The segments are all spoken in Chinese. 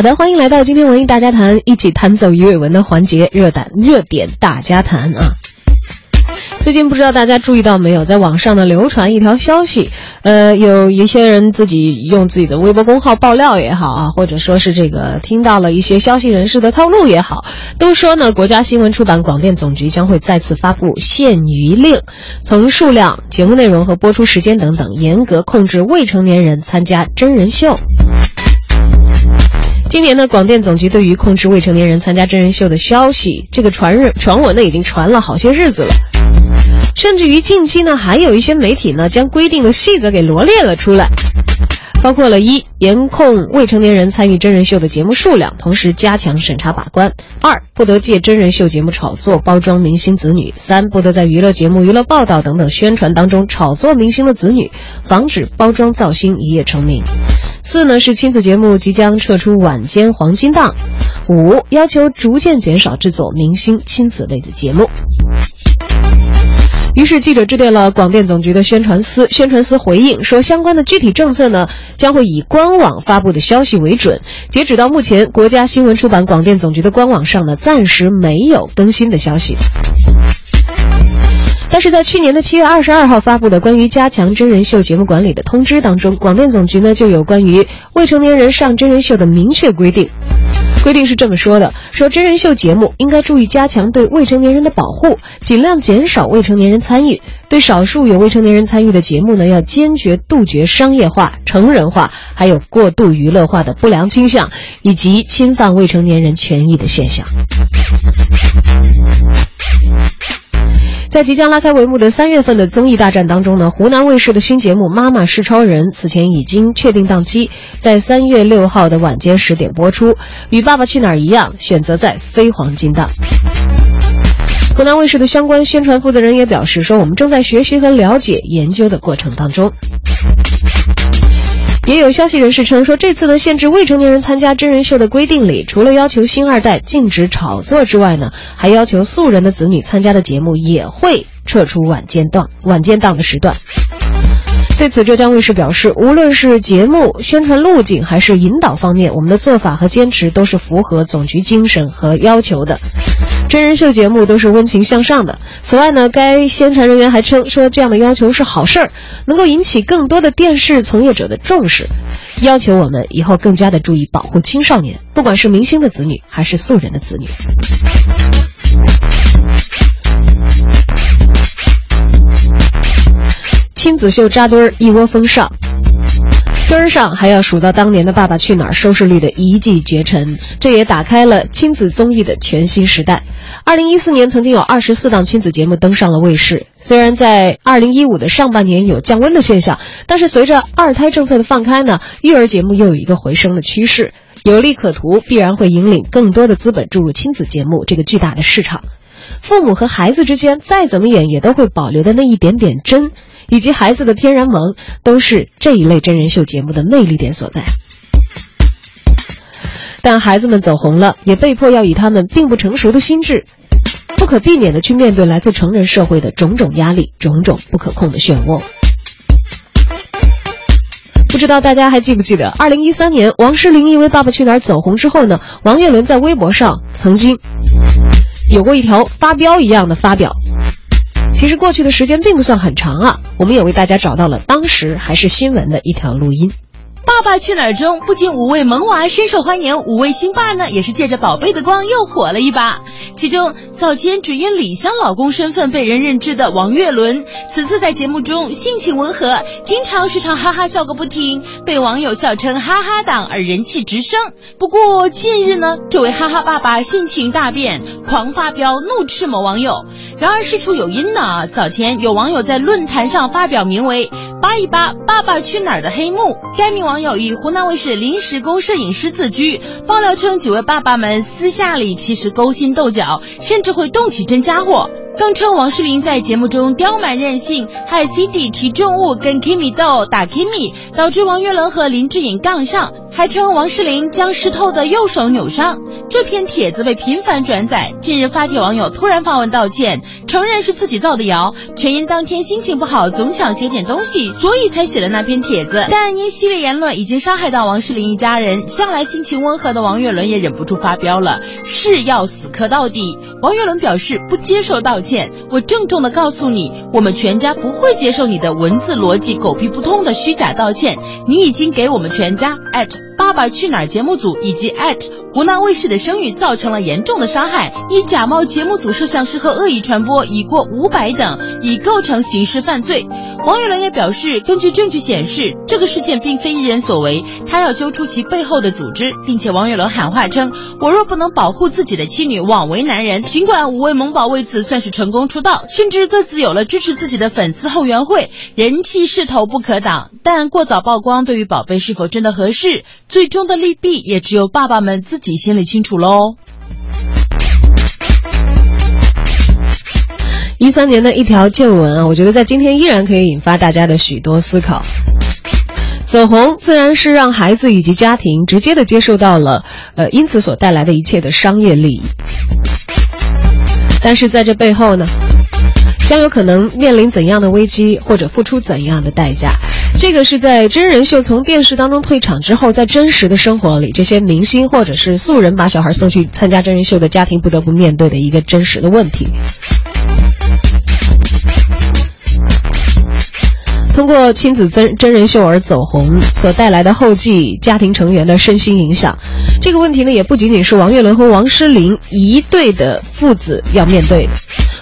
好的，欢迎来到今天文艺大家谈，一起弹奏鱼尾纹的环节，热胆热点大家谈啊。最近不知道大家注意到没有，在网上呢流传一条消息，呃，有一些人自己用自己的微博公号爆料也好啊，或者说是这个听到了一些消息人士的透露也好，都说呢，国家新闻出版广电总局将会再次发布限娱令，从数量、节目内容和播出时间等等，严格控制未成年人参加真人秀。今年呢，广电总局对于控制未成年人参加真人秀的消息，这个传日传闻呢，已经传了好些日子了。甚至于近期呢，还有一些媒体呢，将规定的细则给罗列了出来，包括了一严控未成年人参与真人秀的节目数量，同时加强审查把关；二不得借真人秀节目炒作包装明星子女；三不得在娱乐节目、娱乐报道等等宣传当中炒作明星的子女，防止包装造星一夜成名；四呢是亲子节目即将撤出晚间黄金档；五要求逐渐减少制作明星亲子类的节目。于是记者致电了广电总局的宣传司，宣传司回应说，相关的具体政策呢，将会以官网发布的消息为准。截止到目前，国家新闻出版广电总局的官网上呢，暂时没有更新的消息。但是在去年的七月二十二号发布的关于加强真人秀节目管理的通知当中，广电总局呢就有关于未成年人上真人秀的明确规定。规定是这么说的：说真人秀节目应该注意加强对未成年人的保护，尽量减少未成年人参与；对少数有未成年人参与的节目呢，要坚决杜绝商业化、成人化，还有过度娱乐化的不良倾向，以及侵犯未成年人权益的现象。在即将拉开帷幕的三月份的综艺大战当中呢，湖南卫视的新节目《妈妈是超人》此前已经确定档期，在三月六号的晚间十点播出。与《爸爸去哪儿》一样，选择在非黄金档。湖南卫视的相关宣传负责人也表示说：“我们正在学习和了解研究的过程当中。”也有消息人士称说，这次的限制未成年人参加真人秀的规定里，除了要求星二代禁止炒作之外呢，还要求素人的子女参加的节目也会撤出晚间档、晚间档的时段。对此，浙江卫视表示，无论是节目宣传路径还是引导方面，我们的做法和坚持都是符合总局精神和要求的。真人秀节目都是温情向上的。此外呢，该宣传人员还称说，这样的要求是好事儿，能够引起更多的电视从业者的重视，要求我们以后更加的注意保护青少年，不管是明星的子女还是素人的子女。亲子秀扎堆儿，一窝蜂上，根儿上还要数到当年的《爸爸去哪儿》收视率的一骑绝尘，这也打开了亲子综艺的全新时代。二零一四年曾经有二十四档亲子节目登上了卫视，虽然在二零一五的上半年有降温的现象，但是随着二胎政策的放开呢，育儿节目又有一个回升的趋势，有利可图，必然会引领更多的资本注入亲子节目这个巨大的市场。父母和孩子之间再怎么演，也都会保留的那一点点真。以及孩子的天然萌，都是这一类真人秀节目的魅力点所在。但孩子们走红了，也被迫要以他们并不成熟的心智，不可避免的去面对来自成人社会的种种压力、种种不可控的漩涡。不知道大家还记不记得，二零一三年王诗龄因为《爸爸去哪儿》走红之后呢？王岳伦在微博上曾经有过一条发飙一样的发表。其实过去的时间并不算很长啊，我们也为大家找到了当时还是新闻的一条录音。《爸爸去哪儿》中不仅五位萌娃深受欢迎，五位新爸呢也是借着宝贝的光又火了一把。其中早前只因李湘老公身份被人认知的王岳伦，此次在节目中性情温和，经常时常哈哈笑个不停，被网友笑称“哈哈党”而人气直升。不过近日呢，这位哈哈爸爸性情大变，狂发飙，怒斥某网友。然而事出有因呢，早前有网友在论坛上发表名为。扒一扒《爸爸去哪儿》的黑幕，该名网友以湖南卫视临时工摄影师自居，爆料称几位爸爸们私下里其实勾心斗角，甚至会动起真家伙。更称王诗龄在节目中刁蛮任性，害 Cindy 提重物跟 Kimi 斗打 Kimi，导致王岳伦和林志颖杠上，还称王诗龄将湿透的右手扭伤。这篇帖子被频繁转载，近日发帖网友突然发文道歉。承认是自己造的谣，全因当天心情不好，总想写点东西，所以才写了那篇帖子。但因系列言论已经伤害到王诗龄一家人，向来心情温和的王岳伦也忍不住发飙了，誓要死磕到底。王岳伦表示不接受道歉，我郑重的告诉你，我们全家不会接受你的文字逻辑狗屁不通的虚假道歉，你已经给我们全家爸爸去哪儿节目组以及湖南卫视的声誉造成了严重的伤害，以假冒节目组摄像师和恶意传播已过五百等，已构成刑事犯罪。王岳伦也表示，根据证据显示，这个事件并非一人所为，他要揪出其背后的组织，并且王岳伦喊话称：“我若不能保护自己的妻女，枉为男人。”尽管五位萌宝为此算是成功出道，甚至各自有了支持自己的粉丝后援会，人气势头不可挡，但过早曝光对于宝贝是否真的合适，最终的利弊也只有爸爸们自己心里清楚喽。一三年的一条见闻啊，我觉得在今天依然可以引发大家的许多思考。走红自然是让孩子以及家庭直接的接受到了，呃，因此所带来的一切的商业利益。但是在这背后呢，将有可能面临怎样的危机，或者付出怎样的代价？这个是在真人秀从电视当中退场之后，在真实的生活里，这些明星或者是素人把小孩送去参加真人秀的家庭不得不面对的一个真实的问题。通过亲子真真人秀而走红所带来的后继家庭成员的身心影响，这个问题呢，也不仅仅是王岳伦和王诗龄一对的父子要面对。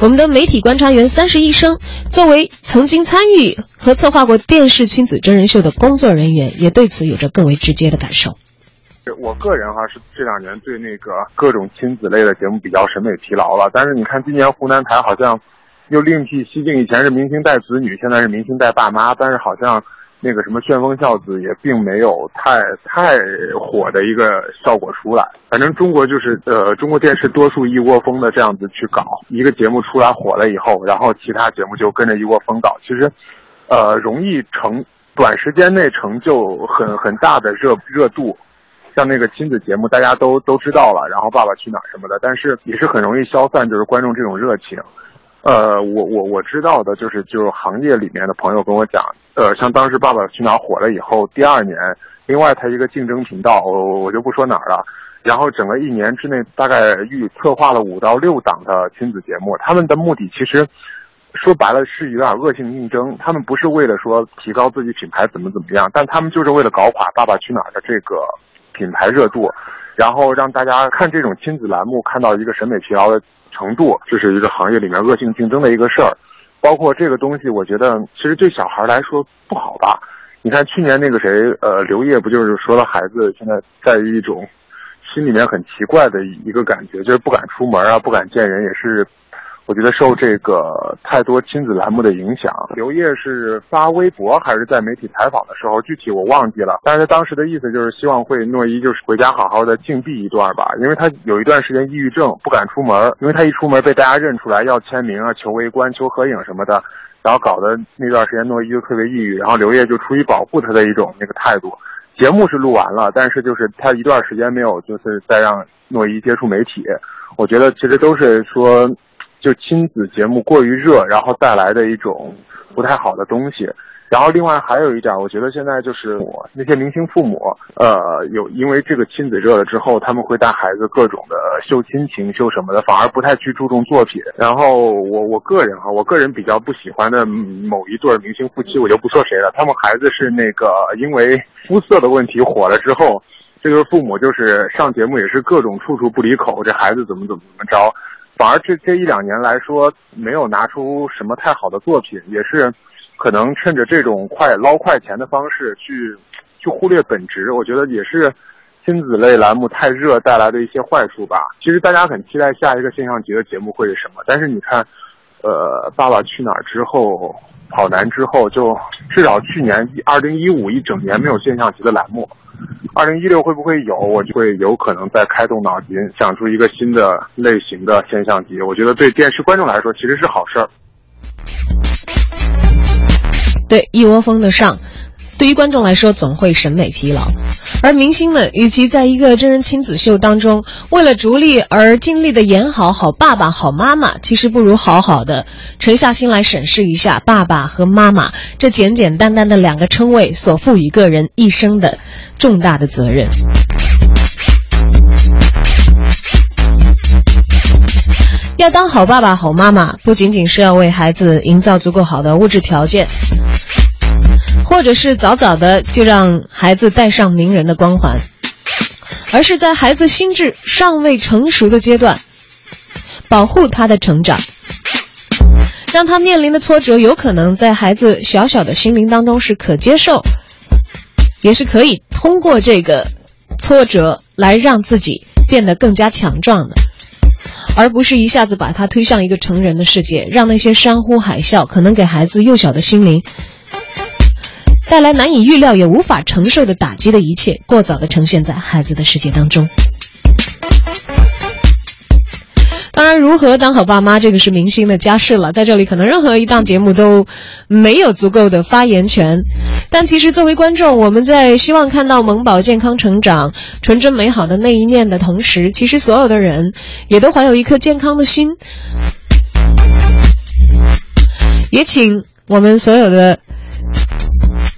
我们的媒体观察员三十一生，作为曾经参与和策划过电视亲子真人秀的工作人员，也对此有着更为直接的感受。我个人哈是这两年对那个各种亲子类的节目比较审美疲劳了，但是你看今年湖南台好像。又另辟蹊径，以前是明星带子女，现在是明星带爸妈，但是好像那个什么旋风孝子也并没有太太火的一个效果出来。反正中国就是呃，中国电视多数一窝蜂的这样子去搞一个节目出来火了以后，然后其他节目就跟着一窝蜂搞。其实，呃，容易成短时间内成就很很大的热热度，像那个亲子节目大家都都知道了，然后《爸爸去哪儿》什么的，但是也是很容易消散，就是观众这种热情。呃，我我我知道的就是，就是行业里面的朋友跟我讲，呃，像当时《爸爸去哪儿》火了以后，第二年，另外它一个竞争频道，我我就不说哪儿了，然后整个一年之内，大概预策划了五到六档的亲子节目，他们的目的其实说白了是有点恶性竞争，他们不是为了说提高自己品牌怎么怎么样，但他们就是为了搞垮《爸爸去哪儿》的这个品牌热度，然后让大家看这种亲子栏目看到一个审美疲劳的。程度这是一个行业里面恶性竞争的一个事儿，包括这个东西，我觉得其实对小孩来说不好吧。你看去年那个谁，呃，刘烨不就是说了，孩子现在在于一种心里面很奇怪的一个感觉，就是不敢出门啊，不敢见人，也是。我觉得受这个太多亲子栏目的影响，刘烨是发微博还是在媒体采访的时候，具体我忘记了。但是他当时的意思就是希望会诺一就是回家好好的静闭一段吧，因为他有一段时间抑郁症，不敢出门，因为他一出门被大家认出来要签名啊、求围观、求合影什么的，然后搞得那段时间诺一就特别抑郁，然后刘烨就出于保护他的一种那个态度，节目是录完了，但是就是他一段时间没有就是再让诺一接触媒体，我觉得其实都是说。就亲子节目过于热，然后带来的一种不太好的东西。然后另外还有一点，我觉得现在就是我那些明星父母，呃，有因为这个亲子热了之后，他们会带孩子各种的秀亲情、秀什么的，反而不太去注重作品。然后我我个人哈，我个人比较不喜欢的某一对明星夫妻，我就不说谁了。他们孩子是那个因为肤色的问题火了之后，这个父母就是上节目也是各种处处不离口，这孩子怎么怎么怎么着。反而这这一两年来说，没有拿出什么太好的作品，也是可能趁着这种快捞快钱的方式去去忽略本质。我觉得也是亲子类栏目太热带来的一些坏处吧。其实大家很期待下一个现象级的节目会是什么，但是你看，呃，《爸爸去哪儿》之后，跑男之后，就至少去年二零一五一整年没有现象级的栏目。二零一六会不会有？我就会有可能再开动脑筋，想出一个新的类型的现象级。我觉得对电视观众来说其实是好事儿。对，一窝蜂的上。对于观众来说总会审美疲劳。而明星们，与其在一个真人亲子秀当中为了逐利而尽力的演好好爸爸、好妈妈，其实不如好好的沉下心来审视一下爸爸和妈妈这简简单单的两个称谓所赋予个人一生的重大的责任。要当好爸爸、好妈妈，不仅仅是要为孩子营造足够好的物质条件，或者是早早的就让孩子带上名人的光环，而是在孩子心智尚未成熟的阶段，保护他的成长，让他面临的挫折有可能在孩子小小的心灵当中是可接受，也是可以通过这个挫折来让自己变得更加强壮的。而不是一下子把他推向一个成人的世界，让那些山呼海啸可能给孩子幼小的心灵带来难以预料也无法承受的打击的一切，过早的呈现在孩子的世界当中。当然，如何当好爸妈，这个是明星的家事了。在这里，可能任何一档节目都没有足够的发言权。但其实，作为观众，我们在希望看到萌宝健康成长、纯真美好的那一面的同时，其实所有的人也都怀有一颗健康的心。也请我们所有的。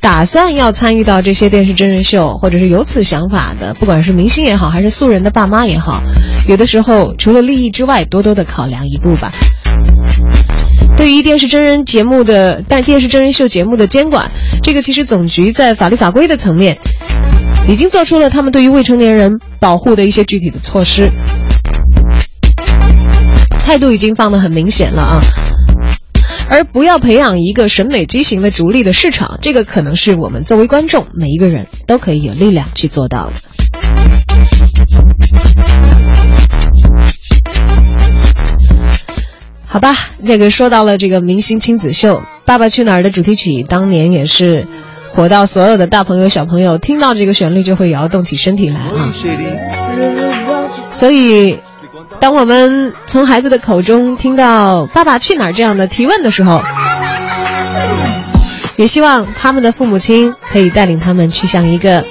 打算要参与到这些电视真人秀，或者是有此想法的，不管是明星也好，还是素人的爸妈也好，有的时候除了利益之外，多多的考量一步吧。对于电视真人节目的，但电视真人秀节目的监管，这个其实总局在法律法规的层面，已经做出了他们对于未成年人保护的一些具体的措施，态度已经放得很明显了啊。而不要培养一个审美畸形的逐利的市场，这个可能是我们作为观众每一个人都可以有力量去做到的。好吧，这个说到了这个明星亲子秀《爸爸去哪儿》的主题曲，当年也是火到所有的大朋友小朋友听到这个旋律就会摇动起身体来啊，所以。当我们从孩子的口中听到“爸爸去哪儿”这样的提问的时候，也希望他们的父母亲可以带领他们去向一个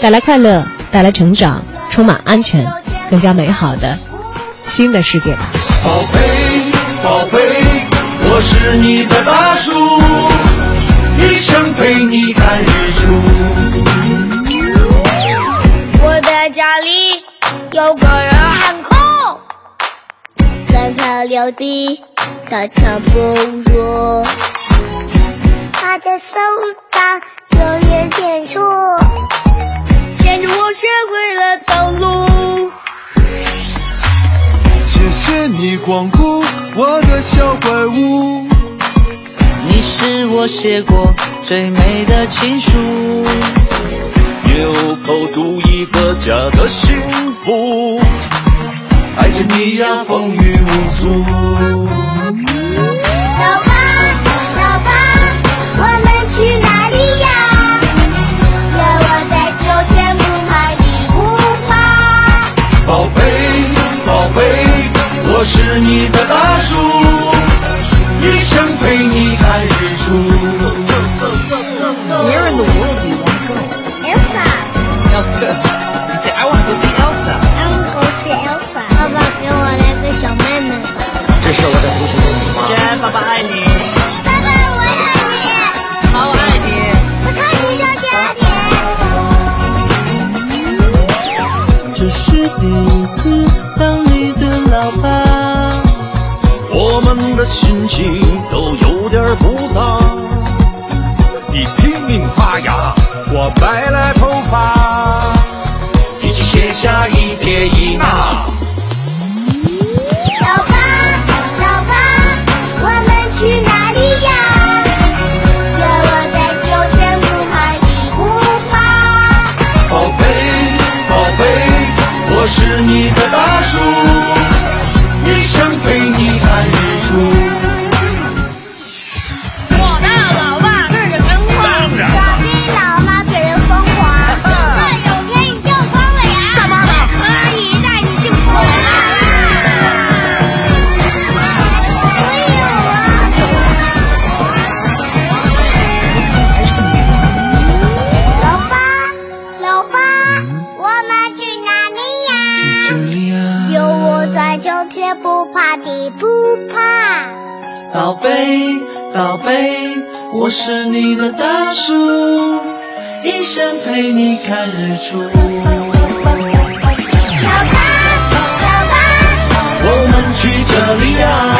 带来快乐、带来成长、充满安全、更加美好的新的世界。宝贝，宝贝，我是你的大树，一生陪你看日出。我的家里有个人。三头六臂，他藏不住。他的手掌永远点粗，牵着我学会了走路。谢谢你光顾我的小怪物，你是我写过最美的情书，纽扣住一个家的幸福。爱着你呀，风雨无阻。你的有天不怕地不怕。宝贝，宝贝，我是你的大树，一生陪你看日出。走吧，走吧，我们去这里啊，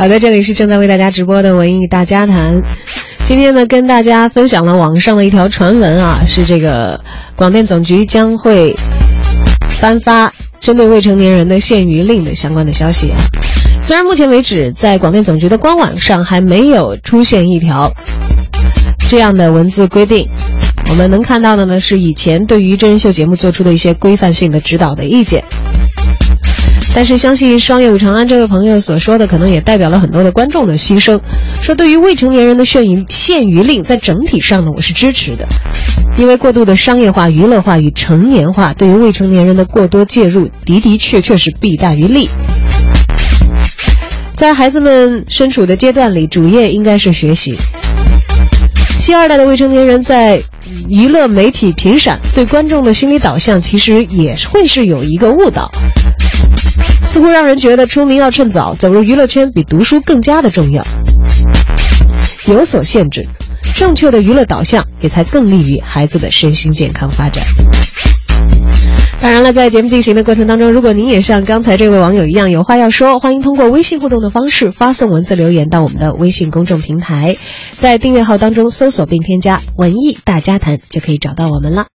好的，这里是正在为大家直播的文艺大家谈。今天呢，跟大家分享了网上的一条传闻啊，是这个广电总局将会颁发针对未成年人的限娱令的相关的消息啊。虽然目前为止在广电总局的官网上还没有出现一条这样的文字规定，我们能看到的呢是以前对于真人秀节目做出的一些规范性的指导的意见。但是，相信双月舞长安这位朋友所说的，可能也代表了很多的观众的心声。说对于未成年人的限娱限娱令，在整体上呢，我是支持的，因为过度的商业化、娱乐化与成年化，对于未成年人的过多介入，的的确确是弊大于利。在孩子们身处的阶段里，主业应该是学习。新二代的未成年人在娱乐媒体频闪，对观众的心理导向其实也会是有一个误导。似乎让人觉得出名要趁早，走入娱乐圈比读书更加的重要。有所限制，正确的娱乐导向也才更利于孩子的身心健康发展。当然了，在节目进行的过程当中，如果您也像刚才这位网友一样有话要说，欢迎通过微信互动的方式发送文字留言到我们的微信公众平台，在订阅号当中搜索并添加“文艺大家谈”就可以找到我们了。